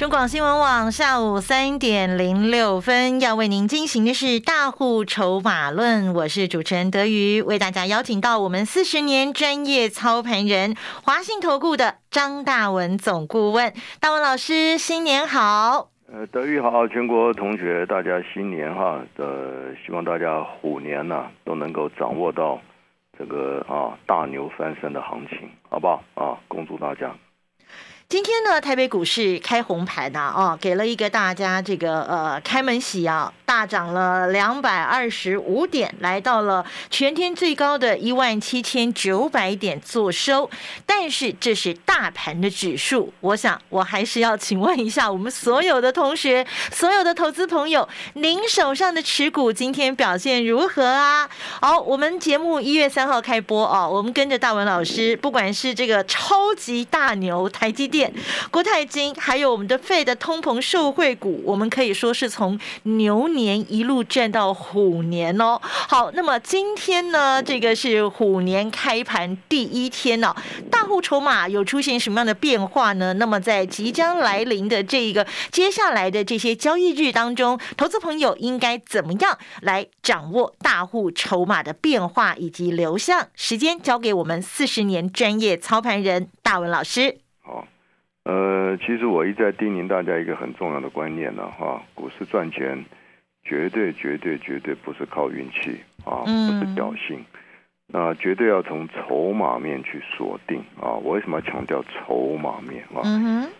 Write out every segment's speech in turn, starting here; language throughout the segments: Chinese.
中广新闻网下午三点零六分要为您进行的是大户筹码论，我是主持人德瑜，为大家邀请到我们四十年专业操盘人华信投顾的张大文总顾问，大文老师新年好。呃，德育好，全国同学大家新年哈，呃，希望大家虎年呢都能够掌握到这个啊大牛翻身的行情，好不好啊？恭祝大家。今天呢，台北股市开红盘呐，哦，给了一个大家这个呃开门喜啊，大涨了两百二十五点，来到了全天最高的一万七千九百点做收。但是这是大盘的指数，我想我还是要请问一下我们所有的同学、所有的投资朋友，您手上的持股今天表现如何啊？好，我们节目一月三号开播哦，我们跟着大文老师，不管是这个超级大牛台积电。国泰金，还有我们的费的通膨受惠股，我们可以说是从牛年一路赚到虎年哦。好，那么今天呢，这个是虎年开盘第一天哦，大户筹码有出现什么样的变化呢？那么在即将来临的这一个接下来的这些交易日当中，投资朋友应该怎么样来掌握大户筹码的变化以及流向？时间交给我们四十年专业操盘人大文老师。呃，其实我一再叮咛大家一个很重要的观念呢，哈，股市赚钱绝对绝对绝对不是靠运气啊，不是侥幸，那绝对要从筹码面去锁定啊。我为什么要强调筹码面啊？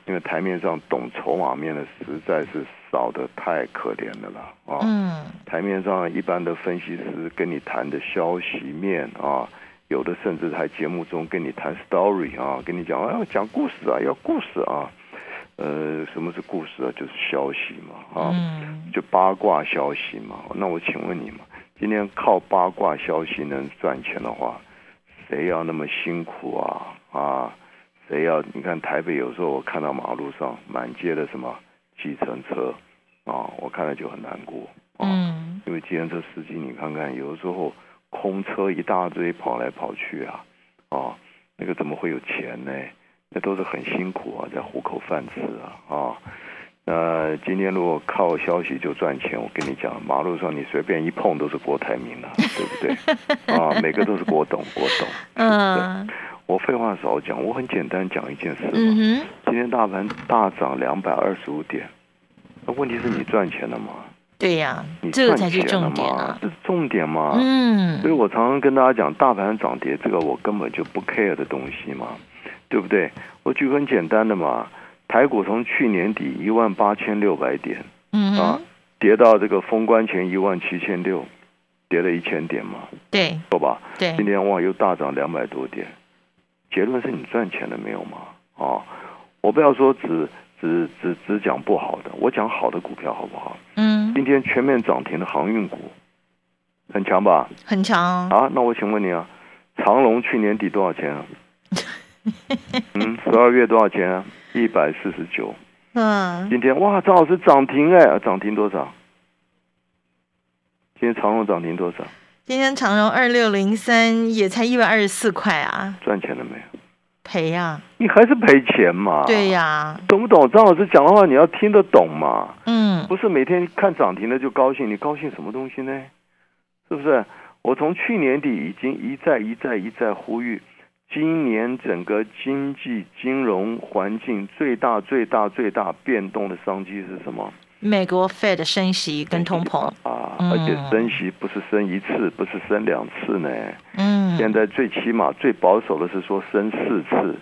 因为台面上懂筹码面的实在是少的太可怜的了啊。嗯，台面上一般的分析师跟你谈的消息面啊。有的甚至还节目中跟你谈 story 啊，跟你讲啊，讲故事啊，要故事啊，呃，什么是故事啊？就是消息嘛，啊，就八卦消息嘛。那我请问你嘛，今天靠八卦消息能赚钱的话，谁要那么辛苦啊？啊，谁要？你看台北有时候我看到马路上满街的什么计程车啊，我看了就很难过啊，因为计程车司机你看看有的时候。空车一大堆跑来跑去啊，啊，那个怎么会有钱呢？那都是很辛苦啊，在糊口饭吃啊，啊，那今天如果靠消息就赚钱，我跟你讲，马路上你随便一碰都是郭台铭啊，对不对？啊，每个都是郭董，郭董。嗯。我废话少讲，我很简单讲一件事嘛。嗯今天大盘大涨两百二十五点，那问题是你赚钱了吗？对呀，这个才是重点啊！这是重点嘛？嗯，所以我常常跟大家讲，大盘涨跌这个我根本就不 care 的东西嘛，对不对？我举个很简单的嘛，台股从去年底一万八千六百点，嗯啊，跌到这个封关前一万七千六，跌了一千点嘛，对，错吧？对，今天哇又大涨两百多点，结论是你赚钱了没有嘛？啊，我不要说只。只只只讲不好的，我讲好的股票好不好？嗯，今天全面涨停的航运股很强吧？很强啊！那我请问你啊，长隆去年底多少钱啊？嗯，十二月多少钱啊？一百四十九。嗯，今天哇，张老师涨停哎，涨停多少？今天长隆涨停多少？今天长荣二六零三也才一百二十四块啊！赚钱了没有？赔呀！你还是赔钱嘛？对呀，懂不懂？张老师讲的话你要听得懂嘛？嗯，不是每天看涨停的就高兴，你高兴什么东西呢？是不是？我从去年底已经一再一再一再呼吁，今年整个经济金融环境最大最大最大变动的商机是什么？美国 Fed 升息跟通膨啊，而且升息不是升一次，不是升两次呢。嗯，现在最起码最保守的是说升四次，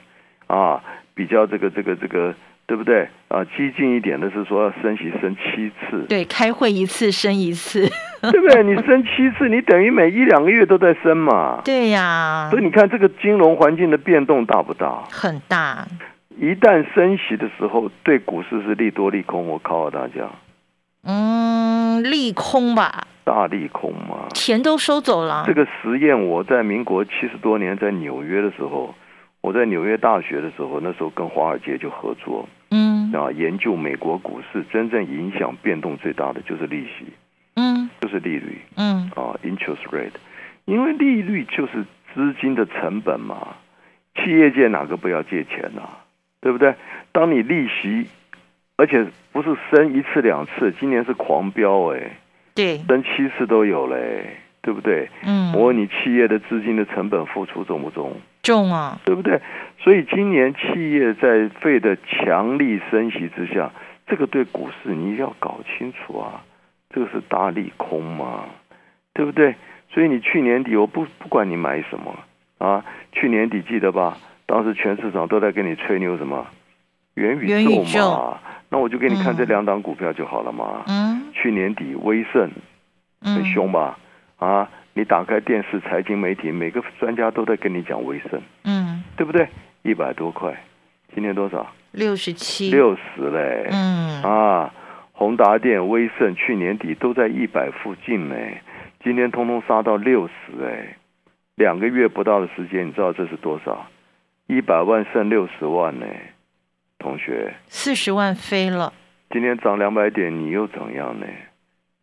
啊，比较这个这个这个，对不对？啊，激进一点的是说要升息升七次。对，开会一次升一次，对不对？你升七次，你等于每一两个月都在升嘛。对呀。所以你看这个金融环境的变动大不大？很大。一旦升息的时候，对股市是利多利空，我考考大家。嗯，利空吧。大利空嘛。钱都收走了。这个实验我在民国七十多年在纽约的时候，我在纽约大学的时候，那时候跟华尔街就合作，嗯。啊，研究美国股市真正影响变动最大的就是利息，嗯。就是利率。嗯。啊，interest rate，因为利率就是资金的成本嘛，企业界哪个不要借钱呐、对不对？当你利息，而且不是升一次两次，今年是狂飙哎、对，升七次都有嘞，对不对？嗯，我问你，企业的资金的成本付出重不重？重啊，对不对？所以今年企业在费的强力升息之下，这个对股市你要搞清楚啊，这个是大利空嘛，对不对？所以你去年底我不不管你买什么啊，去年底记得吧？当时全市场都在跟你吹牛什么元宇宙宙嘛，那我就给你看这嗯两档股票就好了嘛。嗯去年底威盛很嗯，凶吧？啊，你打开电视财经媒体，每个专家都在跟你讲威盛。嗯，对不对？一百多块，今天多少？六十七，六十嘞！嗯啊，宏达电、威盛去年底都在一百附近呢，今天通通杀到六十哎，两个月不到的时间，你知道这是多少？一百万剩六十万呢，同学，四十万飞了，今天涨两百点，你又怎样呢？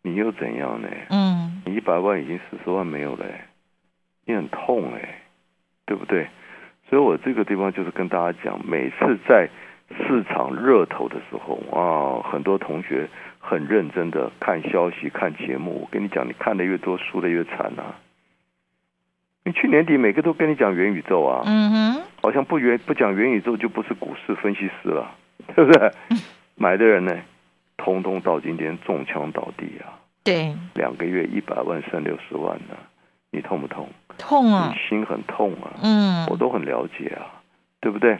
你又怎样呢？嗯你一百万已经四十万没有了，你很痛哎，对不对？所以我这个地方就是跟大家讲，每次在市场热头的时候啊，很多同学很认真的看消息、看节目。我跟你讲，你看的越多，输的越惨啊！你去年底每个都跟你讲元宇宙啊，嗯哼，好像不元不讲元宇宙就不是股市分析师了，对不对？买的人呢，通通到今天中枪倒地啊！对，两个月一百万剩六十万呢，你痛不痛？痛啊你，心很痛啊，嗯我都很了解啊，对不对？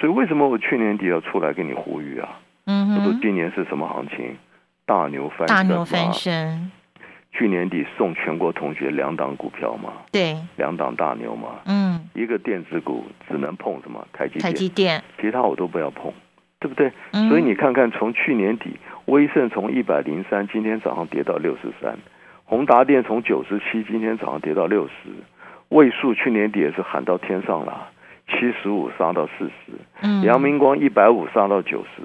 所以为什么我去年底要出来跟你呼吁啊？嗯我说，今年是什么行情？大牛翻大牛翻身，去年底送全国同学两档股票嘛，对，两档大牛嘛，嗯，一个电子股只能碰什么？台积台电，积电，其他我都不要碰，对不对？嗯，所以你看看，从去年底，威盛从一百零三，今天早上跌到六十三；宏达电从九十七，今天早上跌到六十；位数去年底也是喊到天上了，七十五杀到四十；嗯，阳明光一百五杀到九十；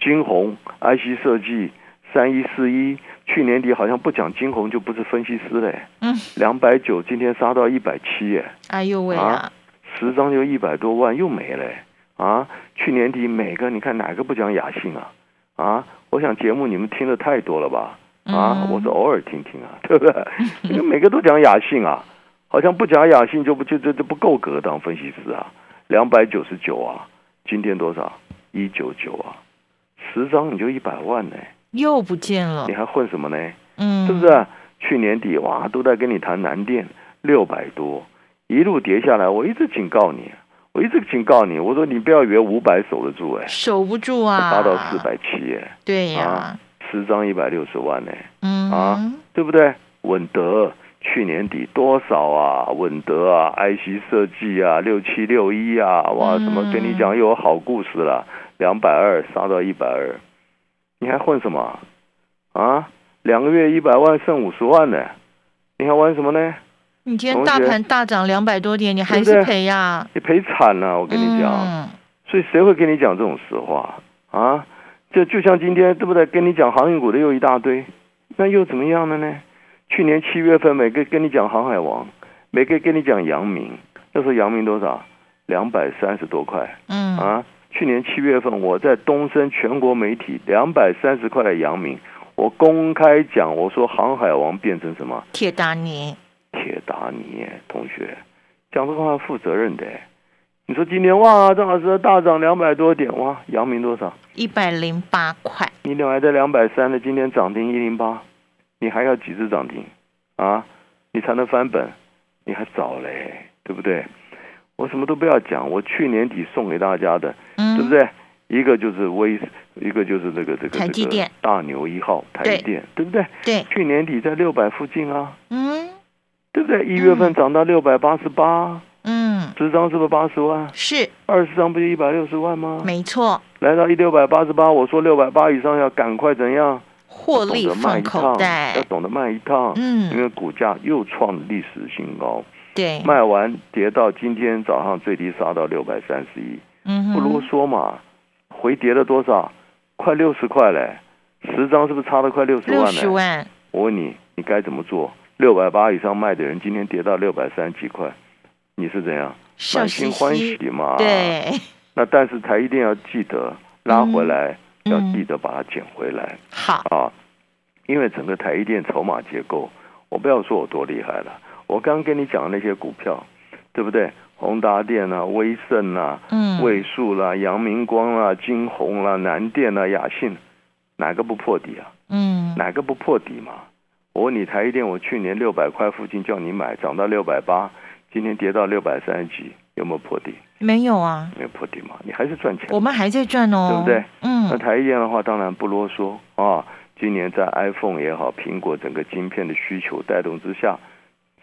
金鸿 IC 设计三一四一，去年底好像不讲金红就不是分析师嘞，嗯，两百九今天杀到一百七耶。哎呦喂啊，十张就一百多万，又没了啊！去年底每个你看哪个不讲雅兴啊？啊，我想节目你们听的太多了吧？啊，嗯我是偶尔听听啊，对不对？每个都讲雅兴啊，好像不讲雅兴就不就就就不够格当分析师啊。两百九十九啊，今天多少？一九九啊，十张你就一百万呢，又不见了你，还混什么呢？嗯，是不是？去年底哇，都在跟你谈南电六百多，一路跌下来，我一直警告你，我一直警告你，我说你不要以为五百守得住哎，守不住啊，杀到四，百七哎，对呀啊，十张一百六十万呢，嗯啊对不对？稳德去年底多少啊？稳德啊，IC 设计啊，六七六一啊，哇，嗯怎么跟你讲又有好故事了？两百二杀到一百二，你还混什么啊？两个月一百万剩五十万呢，你还玩什么呢？你今天大盘大涨两百多点，你还是赔呀？你赔惨了，我跟你讲。嗯所以谁会跟你讲这种实话啊？这就像今天对不对？跟你讲航运股的又一大堆，那又怎么样了呢？去年七月份每个跟你讲航海王，每个跟你讲阳明，那时候阳明多少？两百三十多块嗯啊！去年七月份我在东升全国媒体两百三十块的阳明，我公开讲，我说航海王变成什么？铁达尼，铁达尼，同学讲这个话负责任的。你说今天哇，张老师大涨两百多点，哇，阳明多少？一百零八块，你两还在两百三的，今天涨停一零八，你还要几只涨停啊？你才能翻本？你还早嘞，对不对？我什么都不要讲，我去年底送给大家的，嗯，对不？对？一个就是微，一个就是这个这个这个台积电大牛一号台积电，对不对？对，去年底在六百附近啊，嗯对不对？一月份涨到六百八十八，嗯，十张是不是八十万？是二十张不就一百六十万吗？没错，来到一六百八十八，我说六百八以上要赶快怎样？获利放口袋要，懂得卖一趟，因嗯为股价又创历史新高。对，卖完跌到今天早上最低杀到六百三十一，嗯不啰嗦嘛，回跌了多少？快六十块嘞，十张是不是差了快六十万六？十万，我问你，你该怎么做？六百八以上卖的人，今天跌到六百三十几块，你是怎样？满心欢喜嘛。。对，那但是台一定要记得拉回来，嗯要记得把它捡回来、好，啊，因为整个台一电筹码结构，我不要说我多厉害了，我刚刚跟你讲的那些股票，对不对？宏达电啊、威盛啊、嗯，位数啦、阳明光啦、金鸿啦、南电啦、雅信，哪个不破底啊？嗯，哪个不破底嘛？我问你，台积电，我去年六百块附近叫你买，涨到六百八，今天跌到六百三十几，有没有破底？没有啊，没有破底嘛？你还是赚钱。我们还在赚哦，对不对？嗯那嗯，台积电的话，当然不啰嗦啊。今年在 iPhone 也好，苹果整个晶片的需求带动之下，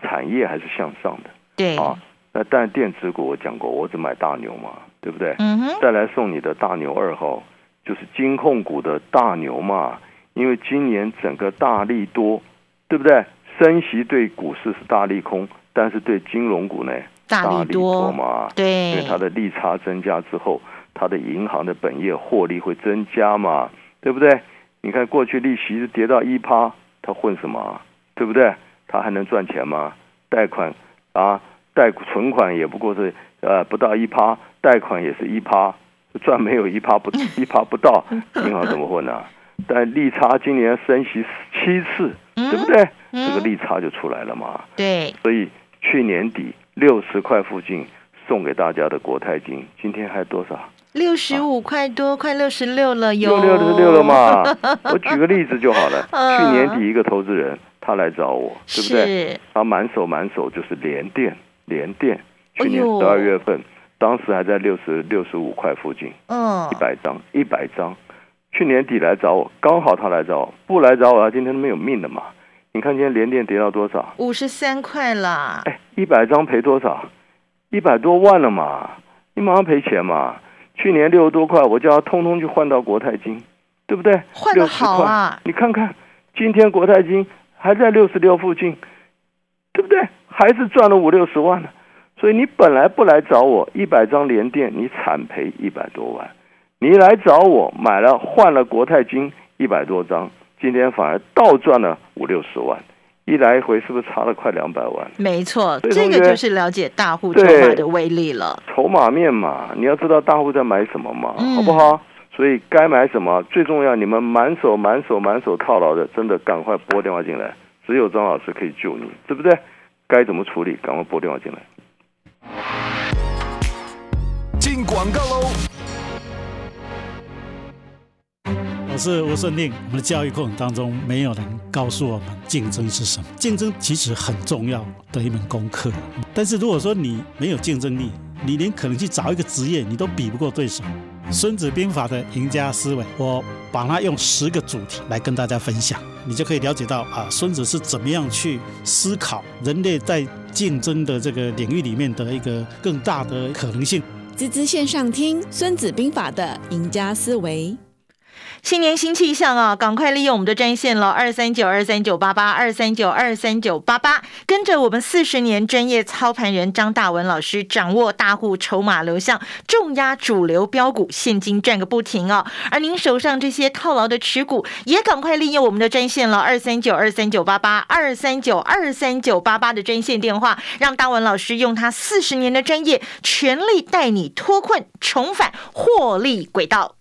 产业还是向上的对，啊。那但电子股我讲过，我只买大牛嘛，对不对？嗯哼，再来送你的大牛二号，就是金控股的大牛嘛。因为今年整个大利多，对不对？升息对股市是大利空，但是对金融股呢，大利利多嘛。因对为，它的利差增加之后，它的银行的本业获利会增加嘛，对不对？你看过去利息是跌到一趴，它混什么啊？对不对？它还能赚钱吗？贷款啊，贷存款也不过是呃不到一趴，贷款也是一趴，赚没有一趴不 一趴不到，银行怎么混呢？但利差今年升息七次，对不对？嗯这个利差就出来了嘛。对，所以去年底六十块附近送给大家的国泰金，今天还多少？六十五块多，快六十六了，有六六十六了？嘛？我举个例子就好了。嗯去年底一个投资人他来找我，对不对？是，他满手满手就是连电，连电。去年十二月份，当时还在六十六十五块附近，嗯一，百张，一百张。去年底来找我，刚好他来找我，不来找我，他今天都没有命了嘛。你看今天连电跌到多少？五十三块啦，哎，一百张赔多少？一百多万了嘛，你马上赔钱嘛。去年六十多块，我叫他通通去换到国泰金，对不对？换的60块好啊，你看看，今天国泰金还在六十六附近，对不对？还是赚了五六十万呢。所以你本来不来找我，一百张连电你惨赔一百多万，你来找我买了换了国泰金一百多张，今天反而倒赚了五六十万，一来一回是不是差了快两百万？没错，这个就是了解大户筹对码的威力了。筹码面嘛，你要知道大户在买什么嘛，嗯好不好？所以该买什么最重要，你们满手满手满手套牢的，真的赶快拨电话进来，只有张老师可以救你，对不对？该怎么处理，赶快拨电话进来。进广告喽。我是吴顺令。我们的教育过程当中，没有人告诉我们竞争是什么。竞争其实很重要的一门功课，但是如果说你没有竞争力，你连可能去找一个职业，你都比不过对手。《孙子兵法》的赢家思维，我把它用十个主题来跟大家分享，你就可以了解到啊，孙子是怎么样去思考人类在竞争的这个领域里面的一个更大的可能性。滋滋线上听《孙子兵法》的赢家思维。新年新气象啊！赶快利用我们的专线了，二三九二三九八八二三九二三九八八，跟着我们四十年专业操盘人张大文老师，掌握大户筹码流向，重压主流标股，现金赚个不停啊！而您手上这些套牢的持股，也赶快利用我们的专线了，二三九二三九八八二三九二三九八八的专线电话，让大文老师用他四十年的专业，全力带你脱困，重返获利轨道。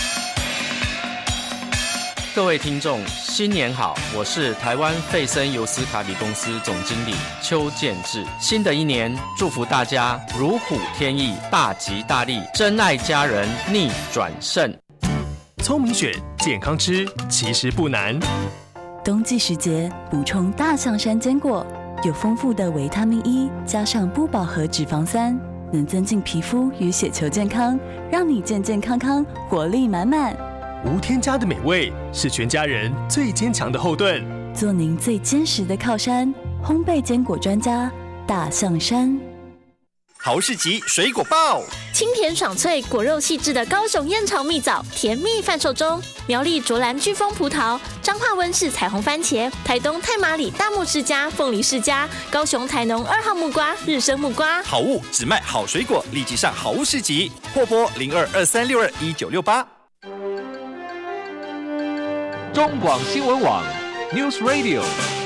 各位听众，新年好！我是台湾费森尤斯卡比公司总经理邱建志。新的一年，祝福大家如虎添翼，大吉大利，珍爱家人，逆转胜。聪明选，健康吃，其实不难。冬季时节补充大象山坚果，有丰富的维他命 E，加上不饱和脂肪酸，能增进皮肤与血球健康，让你健健康康、活力满满。无添加的美味是全家人最坚强的后盾。做您最坚实的靠山，烘焙坚果专家大象山。豪士集水果报，清甜爽脆、果肉细致的高雄燕巢蜜枣甜蜜贩售中；苗栗卓兰飓风葡萄、彰化温室彩虹番茄、台东太马里大木世家凤梨世家、高雄台农二号木瓜日升木瓜。好物只卖好水果，立即上好物市集，货拨零二二三六二一九六八。中广新闻网，News Radio。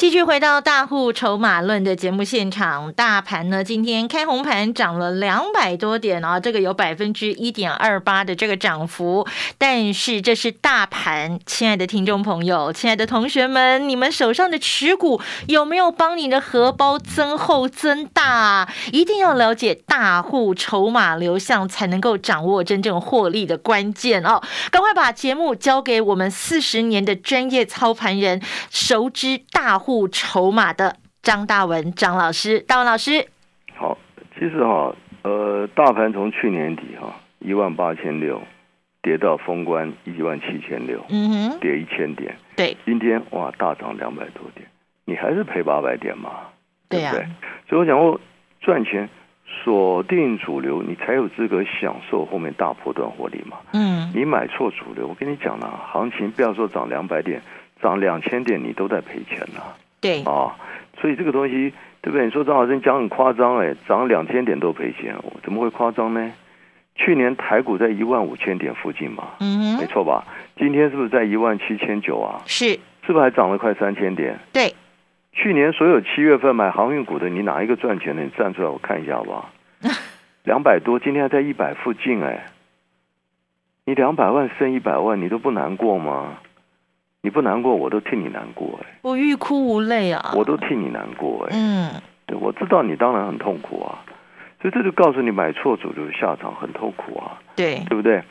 继续回到大户筹码论的节目现场，大盘呢今天开红盘涨了两百多点啊，这个有百分之一点二八的这个涨幅，但是这是大盘，亲爱的听众朋友，亲爱的同学们，你们手上的持股有没有帮你的荷包增厚增大？一定要了解大户筹码流向，才能够掌握真正获利的关键哦！赶快把节目交给我们四十年的专业操盘人，熟知大户。护筹码的张大文张老师，大文老师，好，其实哈，呃，大盘从去年底哈一万八千六跌到封关一万七千六，嗯哼，跌一千点，对，今天哇大涨两百多点，你还是赔八百点嘛，对呀，所以我想说，赚钱锁定主流，你才有资格享受后面大波段获利嘛，嗯，你买错主流，我跟你讲了，行情不要说涨两百点。涨两千点，你都在赔钱呐。对啊，所以这个东西，对不对？你说张老师讲很夸张哎，涨两千点都赔钱，怎么会夸张呢？去年台股在一万五千点附近嘛，嗯，没错吧？今天是不是在一万七千九啊？是，是不是还涨了快三千点？对，去年所有七月份买航运股的，你哪一个赚钱的？你站出来我看一下好不好？两百多，今天还在一百附近哎，你两百万剩一百万，你都不难过吗？你不难过，我都替你难过哎！我欲哭无泪啊！我都替你难过哎！嗯，对，我知道你当然很痛苦啊，所以这就告诉你买错主流的下场很痛苦啊！对，对不对？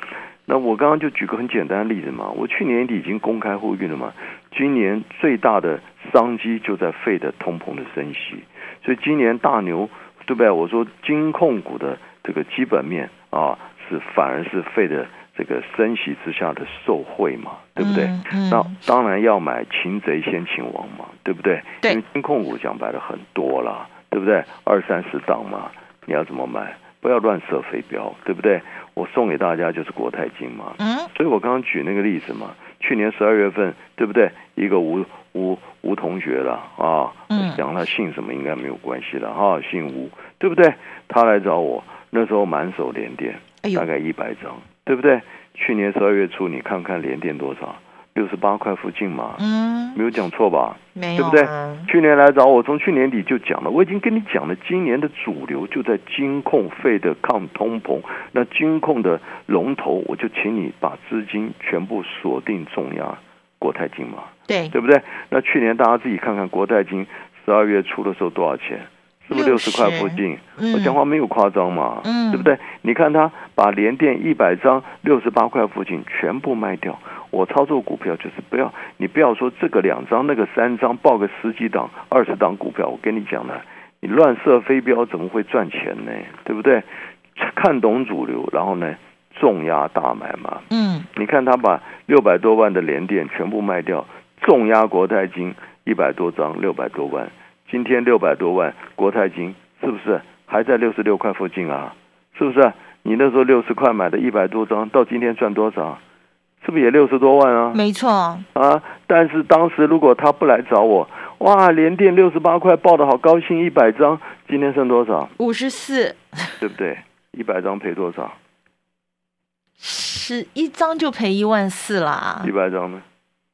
那我刚刚就举个很简单的例子嘛，我去年底已经公开呼吁了嘛，今年最大的商机就在费的通膨的升息，所以今年大牛对不对？我说金控股的这个基本面啊，是反而是费的。这个升息之下的受贿嘛，对不对？那当然要买擒贼先擒王嘛，对不对？因为金控股讲白了很多了，对不对？二三十档嘛，你要怎么买？不要乱射飞镖，对不对？我送给大家就是国泰金嘛。嗯，所以我刚刚举那个例子嘛，去年十二月份，对不对？一个吴吴吴同学了啊，讲他姓什么应该没有关系了哈，姓吴，对不对？他来找我，那时候满手连电，大概一百张。对不对？去年十二月初，你看看连电多少？六十八块附近嘛，嗯，没有讲错吧？没有，对不对？去年来找我，从去年底就讲了，我已经跟你讲了，今年的主流就在金控费的抗通膨，那金控的龙头，我就请你把资金全部锁定重压国泰金嘛，对，对不对？那去年大家自己看看国泰金十二月初的时候多少钱？是不是六十块附近？我讲话没有夸张嘛，对不对？你看他把连电一百张六十八块附近全部卖掉。我操作股票就是不要，你不要说这个两张那个三张，报个十几档二十档股票。我跟你讲呢，你乱射飞镖怎么会赚钱呢？对不对？看懂主流，然后呢重压大买嘛。嗯，你看他把六百多万的连电全部卖掉，重压国泰金一百多张六百多万。今天六百多万，国泰金是不是还在六十六块附近啊？是不是？你那时候六十块买的一百多张，到今天赚多少？是不是也六十多万啊？没错啊。但是当时如果他不来找我，哇，连电六十八块报的好高兴，一百张，今天剩多少？五十四，对不对？一百张赔多少？十一张就赔一万四啦。一百张呢？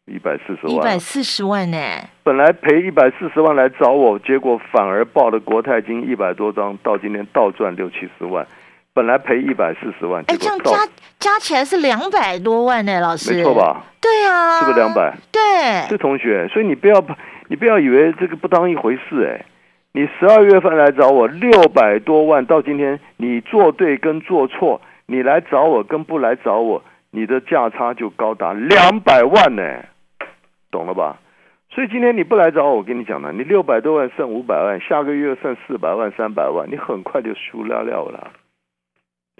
一百四十万，一百四十万呢？本来赔一百四十万来找我，结果反而报了国泰金一百多张，到今天倒赚六七十万。本来赔一百四十万，哎，这样加加起来是两百多万呢，老师，没错吧？对啊，是不是两百？对，是同学，所以你不要你不要以为这个不当一回事，哎，你十二月份来找我六百多万，到今天你做对跟做错，你来找我跟不来找我，你的价差就高达两百万呢。懂了吧？所以今天你不来找我，我跟你讲了，你六百多万剩五百万，下个月剩四百万、三百万，你很快就输了了了。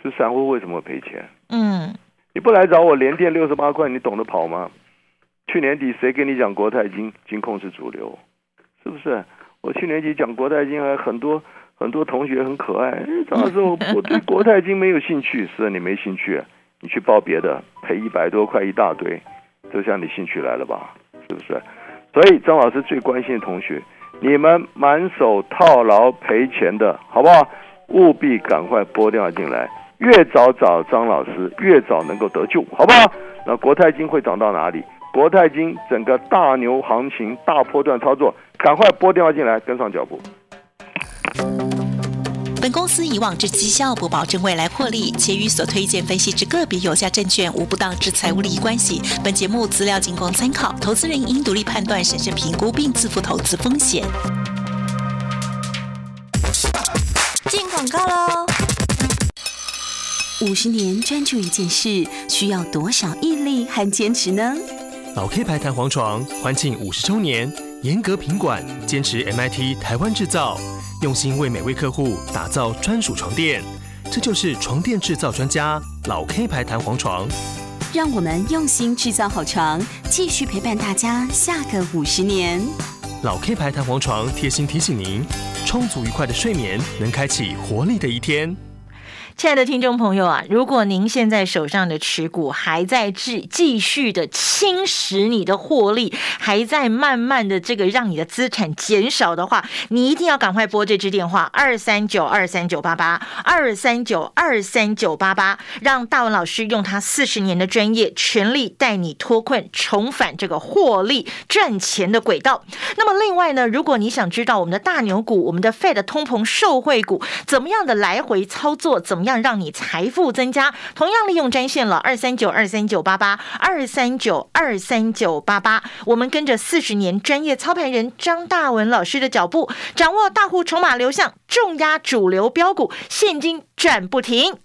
这散户为什么赔钱？嗯，你不来找我，连电六十八块，你懂得跑吗？去年底谁跟你讲国泰金金控是主流？是不是？我去年底讲国泰金还很多很多同学很可爱，张老师我我对国泰金没有兴趣，是你没兴趣，你去报别的，赔一百多块一大堆，这下你兴趣来了吧？是不是？所以张老师最关心的同学，你们满手套牢赔钱的好不好？务必赶快拨电话进来，越早找张老师，越早能够得救，好不好？那国泰金会涨到哪里？国泰金整个大牛行情、大波段操作，赶快拨电话进来，跟上脚步。本公司以往之绩效不保证未来获利，且与所推荐分析之个别有价证券无不当之财务利益关系。本节目资料仅供参考，投资人应独立判断、审慎评估并自负投资风险。进广告喽！五十年专注一件事，需要多少毅力和坚持呢？老 K 牌弹簧床欢庆五十周年，严格品管，坚持 MIT 台湾制造。用心为每位客户打造专属床垫，这就是床垫制造专家老 K 牌弹簧床。让我们用心制造好床，继续陪伴大家下个五十年。老 K 牌弹簧床贴心提醒您：充足愉快的睡眠能开启活力的一天。亲爱的听众朋友啊，如果您现在手上的持股还在继继续的侵蚀你的获利，还在慢慢的这个让你的资产减少的话，你一定要赶快拨这支电话二三九二三九八八二三九二三九八八，让大文老师用他四十年的专业，全力带你脱困，重返这个获利赚钱的轨道。那么另外呢，如果你想知道我们的大牛股、我们的 Fed 通膨受惠股怎么样的来回操作，怎么样让你财富增加？同样利用专线了二三九二三九八八二三九二三九八八。我们跟着四十年专业操盘人张大文老师的脚步，掌握大户筹码流向，重压主流标股，现金赚不停。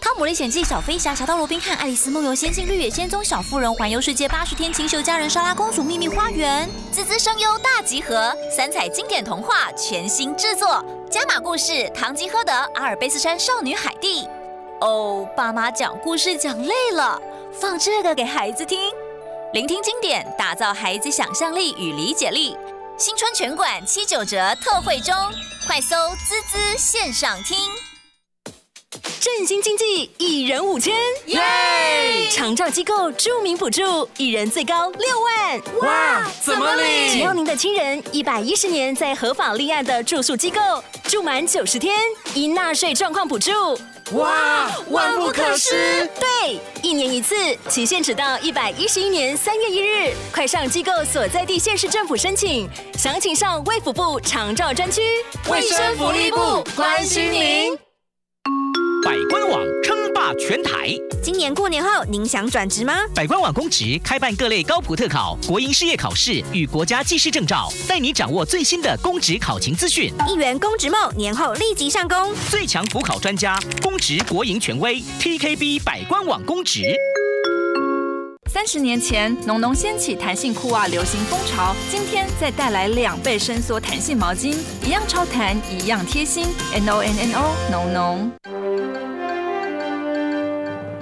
汤姆历险记》小飞侠、侠盗罗宾汉、爱丽丝梦游仙境、绿野仙踪、小妇人环游世界、八十天、秦秀佳人、莎拉公主、秘密花园、滋滋声优大集合，三彩经典童话全新制作，加码故事《堂吉诃德》、阿尔卑斯山少女海蒂。哦，爸妈讲故事讲累了，放这个给孩子听，聆听经典，打造孩子想象力与理解力。新春全馆七九折特惠中，快搜滋滋线上听。振兴经济，一人五千，耶！长照机构著名补助，一人最高六万。哇，怎么领？只要您的亲人一百一十年在合法立案的住宿机构住满九十天，因纳税状况补助。哇，万不可失！对，一年一次，期限只到一百一十一年三月一日，快上机构所在地县市政府申请，详情上卫福部长照专区。卫生福利部关心您。百官网称霸全台。今年过年后，您想转职吗？百官网公职开办各类高普特考、国营事业考试与国家技师证照，带你掌握最新的公职考勤资讯。一元公职梦，年后立即上工。最强补考专家，公职国营权威，TKB 百官网公职。三十年前，浓浓掀起弹性裤袜流行风潮，今天再带来两倍伸缩弹性毛巾，一样超弹，一样贴心。N O N N O，浓浓。